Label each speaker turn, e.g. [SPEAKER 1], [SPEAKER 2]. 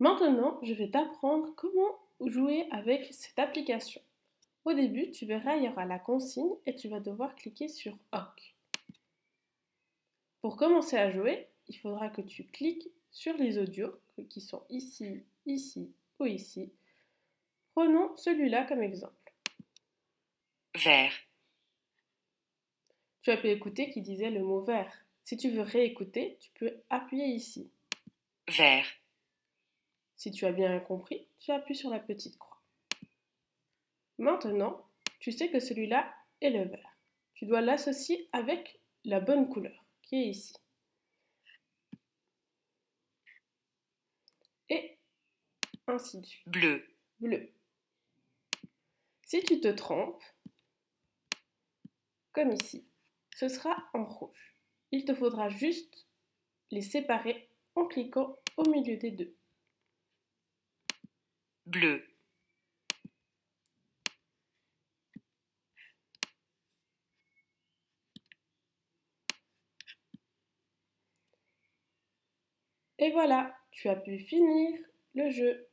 [SPEAKER 1] Maintenant, je vais t'apprendre comment jouer avec cette application. Au début, tu verras, il y aura la consigne et tu vas devoir cliquer sur OK. Pour commencer à jouer, il faudra que tu cliques sur les audios qui sont ici, ici ou ici. Prenons celui-là comme exemple.
[SPEAKER 2] Vert.
[SPEAKER 1] Tu as pu écouter qui disait le mot vert. Si tu veux réécouter, tu peux appuyer ici.
[SPEAKER 2] Vert.
[SPEAKER 1] Si tu as bien compris, tu appuies sur la petite croix. Maintenant, tu sais que celui-là est le vert. Tu dois l'associer avec la bonne couleur, qui est ici. Et ainsi de suite.
[SPEAKER 2] Bleu.
[SPEAKER 1] Bleu. Si tu te trompes, comme ici, ce sera en rouge. Il te faudra juste les séparer en cliquant au milieu des deux.
[SPEAKER 2] Bleu.
[SPEAKER 1] Et voilà, tu as pu finir le jeu.